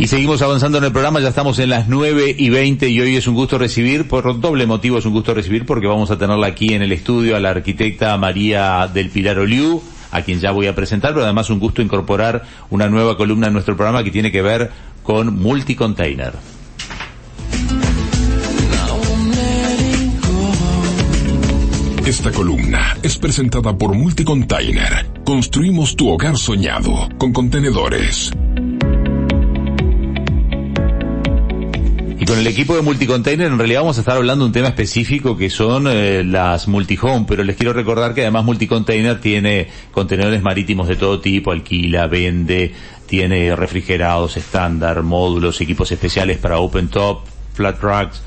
Y seguimos avanzando en el programa, ya estamos en las 9 y 20 y hoy es un gusto recibir, por doble motivo es un gusto recibir porque vamos a tenerla aquí en el estudio a la arquitecta María del Pilar Oliu, a quien ya voy a presentar, pero además un gusto incorporar una nueva columna en nuestro programa que tiene que ver con multicontainer. Esta columna es presentada por Multicontainer. Construimos tu hogar soñado con contenedores. Con el equipo de Multicontainer en realidad vamos a estar hablando de un tema específico que son eh, las multihome, pero les quiero recordar que además Multicontainer tiene contenedores marítimos de todo tipo, alquila, vende, tiene refrigerados estándar, módulos, equipos especiales para open top, flat racks,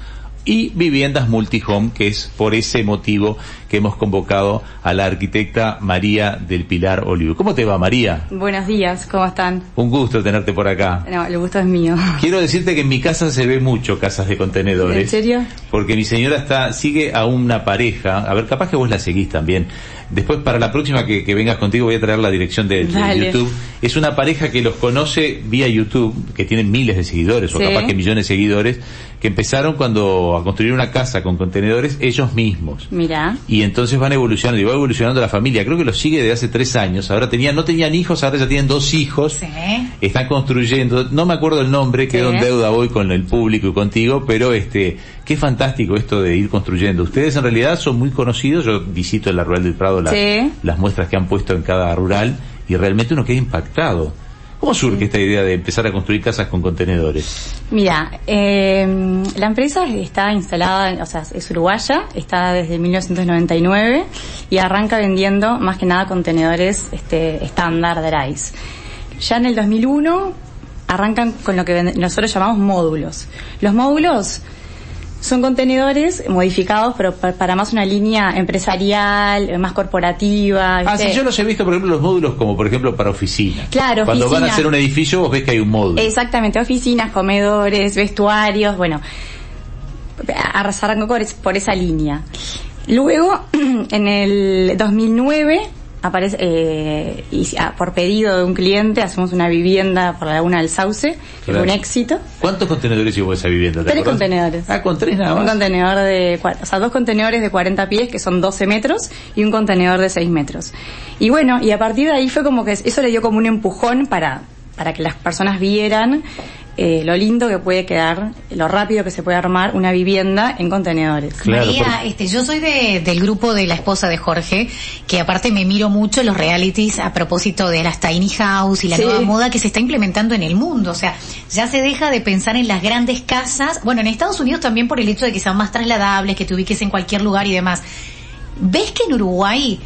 y viviendas multihome, que es por ese motivo que hemos convocado a la arquitecta María del Pilar Olivo. ¿Cómo te va, María? Buenos días, ¿cómo están? Un gusto tenerte por acá. No, el gusto es mío. Quiero decirte que en mi casa se ve mucho casas de contenedores. ¿En serio? Porque mi señora está, sigue a una pareja, a ver, capaz que vos la seguís también. Después, para la próxima que, vengas contigo, voy a traer la dirección de, YouTube. Es una pareja que los conoce vía YouTube, que tienen miles de seguidores, o capaz que millones de seguidores, que empezaron cuando a construir una casa con contenedores ellos mismos. Mira. Y entonces van evolucionando, y va evolucionando la familia. Creo que los sigue desde hace tres años. Ahora tenían, no tenían hijos, ahora ya tienen dos hijos. Sí. Están construyendo, no me acuerdo el nombre, quedo en deuda hoy con el público y contigo, pero este, qué fantástico esto de ir construyendo. Ustedes en realidad son muy conocidos, yo visito en la Rural del Prado las muestras que han puesto en cada rural, y realmente uno queda impactado ¿Cómo surge esta idea de empezar a construir casas con contenedores? Mira, eh, la empresa está instalada, o sea, es uruguaya, está desde 1999 y arranca vendiendo más que nada contenedores este, estándar de RISE. Ya en el 2001 arrancan con lo que nosotros llamamos módulos. Los módulos son contenedores modificados, pero para más una línea empresarial, más corporativa. Ah, sí, yo los he visto, por ejemplo, los módulos como, por ejemplo, para oficinas. Claro, Cuando van a hacer un edificio, vos ves que hay un módulo. Exactamente, oficinas, comedores, vestuarios, bueno, arrasar por esa línea. Luego, en el 2009, aparece eh, y ah, por pedido de un cliente hacemos una vivienda por la laguna del Sauce que fue un éxito. ¿cuántos contenedores llevó esa vivienda? tres contenedores. Ah con tres nada más. un contenedor de o sea dos contenedores de 40 pies que son 12 metros y un contenedor de 6 metros. Y bueno y a partir de ahí fue como que eso le dio como un empujón para para que las personas vieran eh, lo lindo que puede quedar, lo rápido que se puede armar una vivienda en contenedores. María, este, yo soy de, del grupo de la esposa de Jorge, que aparte me miro mucho los realities a propósito de las tiny house y la nueva moda que se está implementando en el mundo. O sea, ya se deja de pensar en las grandes casas. Bueno, en Estados Unidos también por el hecho de que sean más trasladables, que te ubiques en cualquier lugar y demás. ¿Ves que en Uruguay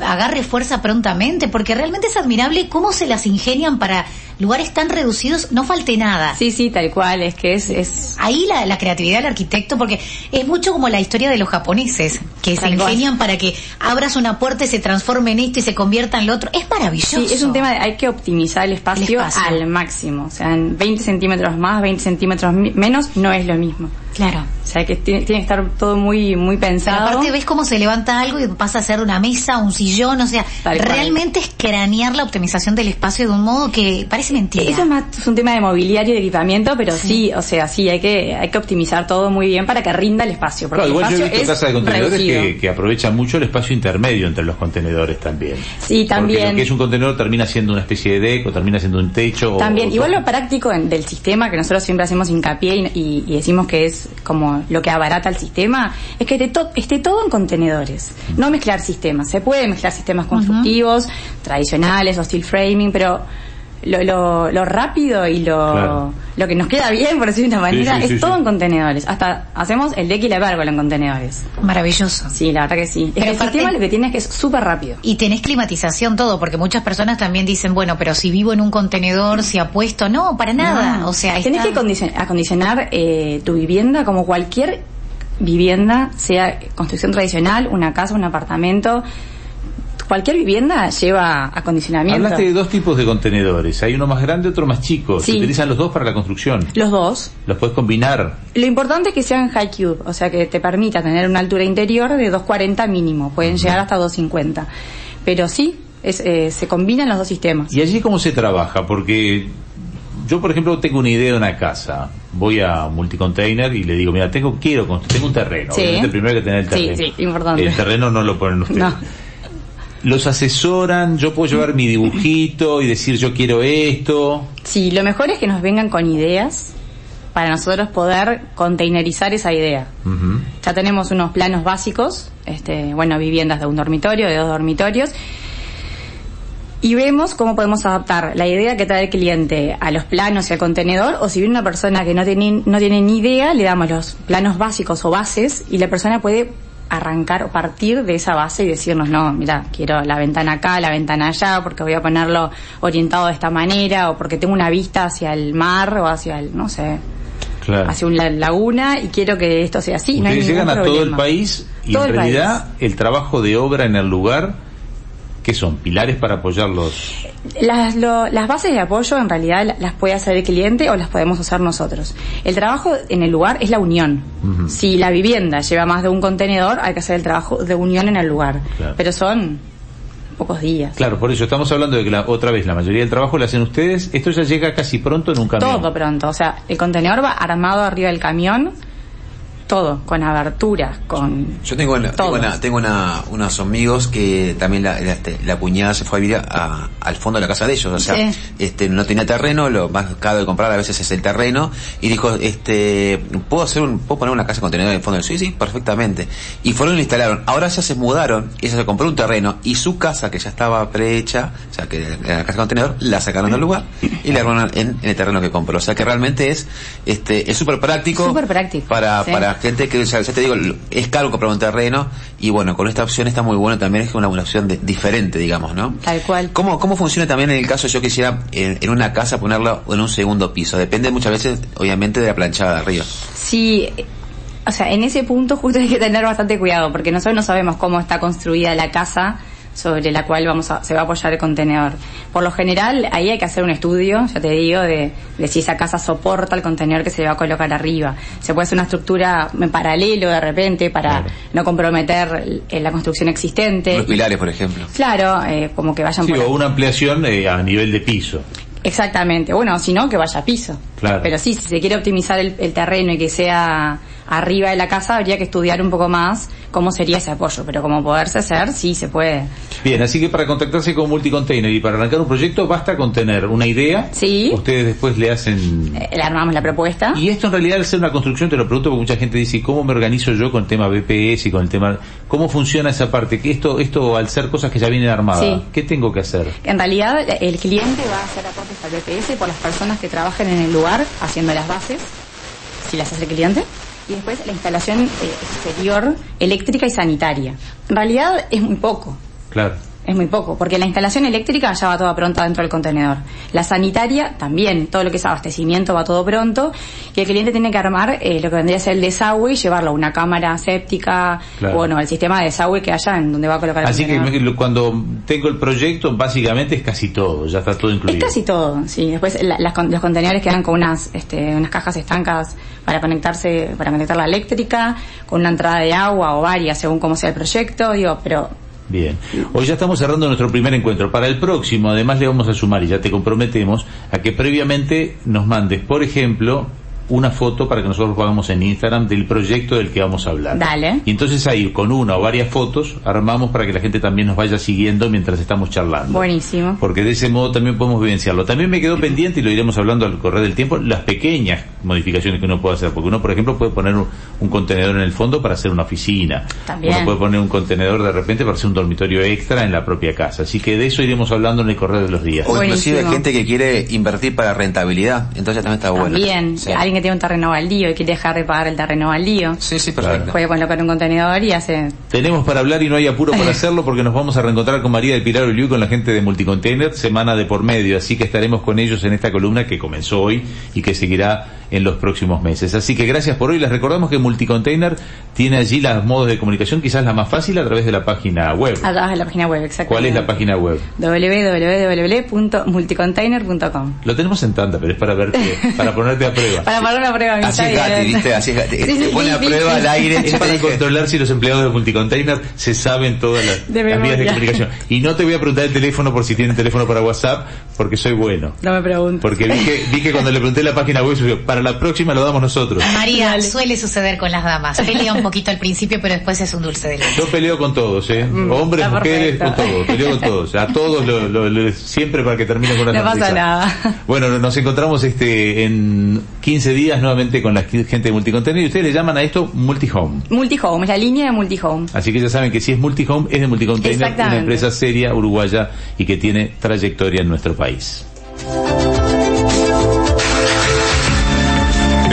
agarre fuerza prontamente? Porque realmente es admirable cómo se las ingenian para lugares tan reducidos, no falte nada. Sí, sí, tal cual, es que es... es... Ahí la, la creatividad del arquitecto, porque es mucho como la historia de los japoneses, que se ingenian para que abras una puerta y se transforme en esto y se convierta en lo otro. Es maravilloso. Sí, es un tema de hay que optimizar el espacio, al máximo. O sea, en 20 centímetros más, 20 centímetros menos, no es lo mismo. Claro. O sea, que tiene, que estar todo muy muy pensado. Pero aparte ves cómo se levanta algo y pasa a ser una mesa, un sillón, o sea, realmente es cranear la optimización del espacio de un modo que parece mentira. Eso es más es un tema de mobiliario y de equipamiento, pero sí. o sea, sí, hay que hay que optimizar todo muy bien para que rinda el espacio. Porque igual yo he visto casas de contenedores que, que, aprovechan mucho el espacio intermedio entre los contenedores también. Sí, también. Porque lo que es un contenedor termina siendo una especie de deck o termina siendo un techo. También, igual lo práctico del sistema que nosotros siempre hacemos hincapié y, y decimos que es como lo que abarata el sistema, es que esté todo en contenedores. No mezclar sistemas. Se puede mezclar sistemas constructivos, tradicionales o steel framing, pero lo, lo, rápido y lo, lo que nos queda bien, por decir de una manera, es todo en contenedores. Hasta hacemos el deck y la pérgola en contenedores. Maravilloso. Sí, la verdad que sí. Pero el sistema lo que tiene es que es súper rápido. Y tenés climatización todo, porque muchas personas también dicen, bueno, pero si vivo en un contenedor, si apuesto, no, para nada. O sea, tenés que acondicionar, eh, tu vivienda como cualquier vivienda, sea construcción tradicional, una casa, un apartamento cualquier vivienda lleva acondicionamiento. Hablaste de dos tipos de contenedores. Hay uno más grande, otro más chico. ¿Se utilizan los dos para la construcción? Los dos. ¿Los puedes combinar? Lo importante es que sean high cube, o sea que te permita tener una altura interior de 240 mínimo. Pueden llegar hasta 250. Pero sí, eh, se combinan los dos sistemas. ¿Y allí cómo se trabaja? Porque yo por ejemplo tengo una idea de una casa, voy a multicontainer y le digo, mira, tengo, quiero, construir- tengo un terreno, Sí. obviamente primero hay que tener el Sí, terreno. sí, importante. El terreno no lo ponen ustedes. No. Los asesoran, yo puedo llevar mi dibujito y decir yo quiero esto. Sí, lo mejor es que nos vengan con ideas para nosotros poder containerizar esa idea. Ya tenemos unos planos básicos, este, bueno, viviendas de un dormitorio, de dos dormitorios, y vemos cómo podemos adaptar la idea que trae el cliente a los planos y al contenedor, o si viene una persona que no tiene, no tiene ni idea, le damos los planos básicos o bases y la persona puede arrancar o partir de esa base y decirnos, no, mira, quiero la ventana acá, la ventana allá, porque voy a ponerlo orientado de esta manera, o porque tengo una vista hacia el mar o hacia el, no sé, Claro. hacia una laguna y quiero que esto sea así. no hay llegan a todo el país y Todo en el realidad el trabajo de obra en el lugar, ¿qué son? ¿Pilares para apoyarlos? Las, lo- las bases de apoyo en realidad la- las puede hacer el cliente o las podemos hacer nosotros. El trabajo en el lugar es la unión. Si la vivienda lleva más de un contenedor, hay que hacer el trabajo de unión en el lugar. Claro. Pero son pocos días. Claro, por eso estamos hablando de que la, otra vez la mayoría del trabajo lo hacen ustedes. Esto ya llega casi pronto en un camión. Todo pronto. O sea, el contenedor va armado arriba del camión, todo, con aberturas, con... Yo tengo, una- tengo, una- tengo una- unos amigos que también la, la, este, la cuñada se fue a vivir a- al fondo de la casa de ellos, o sea, Sí. este, no tenía terreno, lo más caro de comprar a veces es el terreno, y dijo, este, ¿puedo hacer un, puedo poner una casa contenedor en el fondo del sí, sí, perfectamente. Y fueron y lo instalaron. Ahora ya se mudaron, ella se compró un terreno, y su casa, que ya estaba prehecha, o sea, que era la casa contenedor, la sacaron del lugar, y la armaron en, en el terreno que compró. O sea que realmente es, este, es súper práctico. Súper práctico, Para, sí. para gente que, ya, ya te digo, es caro comprar un terreno y bueno, con esta opción está muy bueno también, es una, una opción de- diferente, digamos, ¿no? Tal cual. ¿Cómo, ¿Cómo funciona también en el caso yo quisiera en, en una casa ponerlo en un segundo piso? Depende muchas veces, obviamente, de la planchada de arriba. Sí, o sea, en ese punto justo hay que tener bastante cuidado porque nosotros no sabemos cómo está construida la casa sobre la cual vamos a, se va a apoyar el contenedor. Por lo general, ahí hay que hacer un estudio, ya te digo, de, de si esa casa soporta el contenedor que se va a colocar arriba. Se puede hacer una estructura en paralelo de repente para Claro. no comprometer la construcción existente. Los pilares, por ejemplo. Claro, eh, como que vayan Sí, por o una ampliación eh, a nivel de piso. Exactamente. Bueno, si no, que vaya a piso. Claro. Pero sí, si se quiere optimizar el, el terreno y que sea arriba de la casa, habría que estudiar un poco más cómo sería ese apoyo. Pero como poderse hacer, sí se puede. Bien, así que para contactarse con Multicontainer y para arrancar un proyecto basta con tener una idea. Sí. Ustedes después le hacen... Eh, le armamos la propuesta. Y esto en realidad al ser una construcción, te lo pregunto porque mucha gente dice, ¿cómo me organizo yo con el tema BPS y con el tema... ¿Cómo funciona esa parte? Que esto, esto al ser cosas que ya vienen armadas, Sí. ¿qué tengo que hacer? En realidad, el cliente va a hacer aportes al BPS por las personas que trabajen en el lugar haciendo las bases, si las hace el cliente, y después la instalación eh, exterior eléctrica y sanitaria. En realidad es muy poco. Claro. Es muy poco, porque la instalación eléctrica ya va toda pronta dentro del contenedor. La sanitaria también, todo lo que es abastecimiento va todo pronto. Y el cliente tiene que armar eh, lo que vendría a ser el desagüe y llevarlo a una cámara séptica, Claro. bueno, el sistema de desagüe que haya en donde va a colocar el Así que contenedor. me- cuando tengo el proyecto, básicamente es casi todo, ya está todo Es incluido. casi todo, sí. Después la- las los contenedores quedan con unas, este, unas cajas estancas para conectarse, para conectar la eléctrica, con una entrada de agua o varias según cómo sea el proyecto, digo, pero Bien. Hoy ya estamos cerrando nuestro primer encuentro. Para el próximo, además, le vamos a sumar, y ya te comprometemos, a que previamente nos mandes, por ejemplo, una foto para que nosotros pongamos en Instagram del proyecto del que vamos a hablar. Dale. Y entonces ahí, con una o varias fotos, armamos para que la gente también nos vaya siguiendo mientras estamos charlando. buenísimo. Porque de ese modo también podemos vivenciarlo. También me quedó pendiente, y lo iremos hablando al correr del tiempo, las pequeñas modificaciones que uno puede hacer. Porque uno, por ejemplo, puede poner un, un contenedor en el fondo para hacer una oficina. También. Uno puede poner un contenedor de repente para hacer un dormitorio extra en la propia casa. Así que de eso iremos hablando en el correr de los días. O inclusive Buenísimo. gente que quiere invertir para rentabilidad, entonces también está bueno. También, Sí. Alguien que tiene un terreno baldío y quiere dejar de pagar el terreno baldío, Sí, sí, perfecto. puede colocar un contenedor y hace... Tenemos para hablar y no hay apuro para hacerlo porque nos vamos a reencontrar con María del Pilar Oliu con la gente de Multicontainer semana de por medio, así que estaremos con ellos en esta columna que comenzó hoy y que seguirá en los próximos meses. Así que gracias por hoy. Les recordamos que Multicontainer tiene allí los modos de comunicación, quizás la más fácil a través de la página web. A través de la página web, exacto. ¿Cuál es la página web? www.multicontainer.com Lo tenemos en tanda, pero es para verte, para ponerte a prueba. Para para una prueba. Así es Gati, ¿viste? Así es Gati. Sí, Te pone a prueba al aire. Es para dije- controlar si los empleados de Multicontainer se saben todas las, De las vías de comunicación. Y no te voy a preguntar el teléfono por si tienen teléfono para WhatsApp, porque soy bueno. No me pregunto. Porque vi que, vi que cuando le pregunté la página web, subió, para la próxima lo damos nosotros. María, Dale. suele suceder con las damas. Pelea un poquito al principio, pero después es un dulce de leche. Yo peleo con todos, ¿eh? Hombres, está mujeres, perfecto. con todos. Peleo con todos. A todos, lo, lo- lo- siempre para que termine con una No pasa nada. Bueno, nos encontramos este en 15 días nuevamente con la gente de Multicontainer y ustedes le llaman a esto Multihome. Multihome, es la línea de Multihome. Así que ya saben que si es Multihome, es de Multicontainer, una empresa seria, uruguaya y que tiene trayectoria en nuestro país.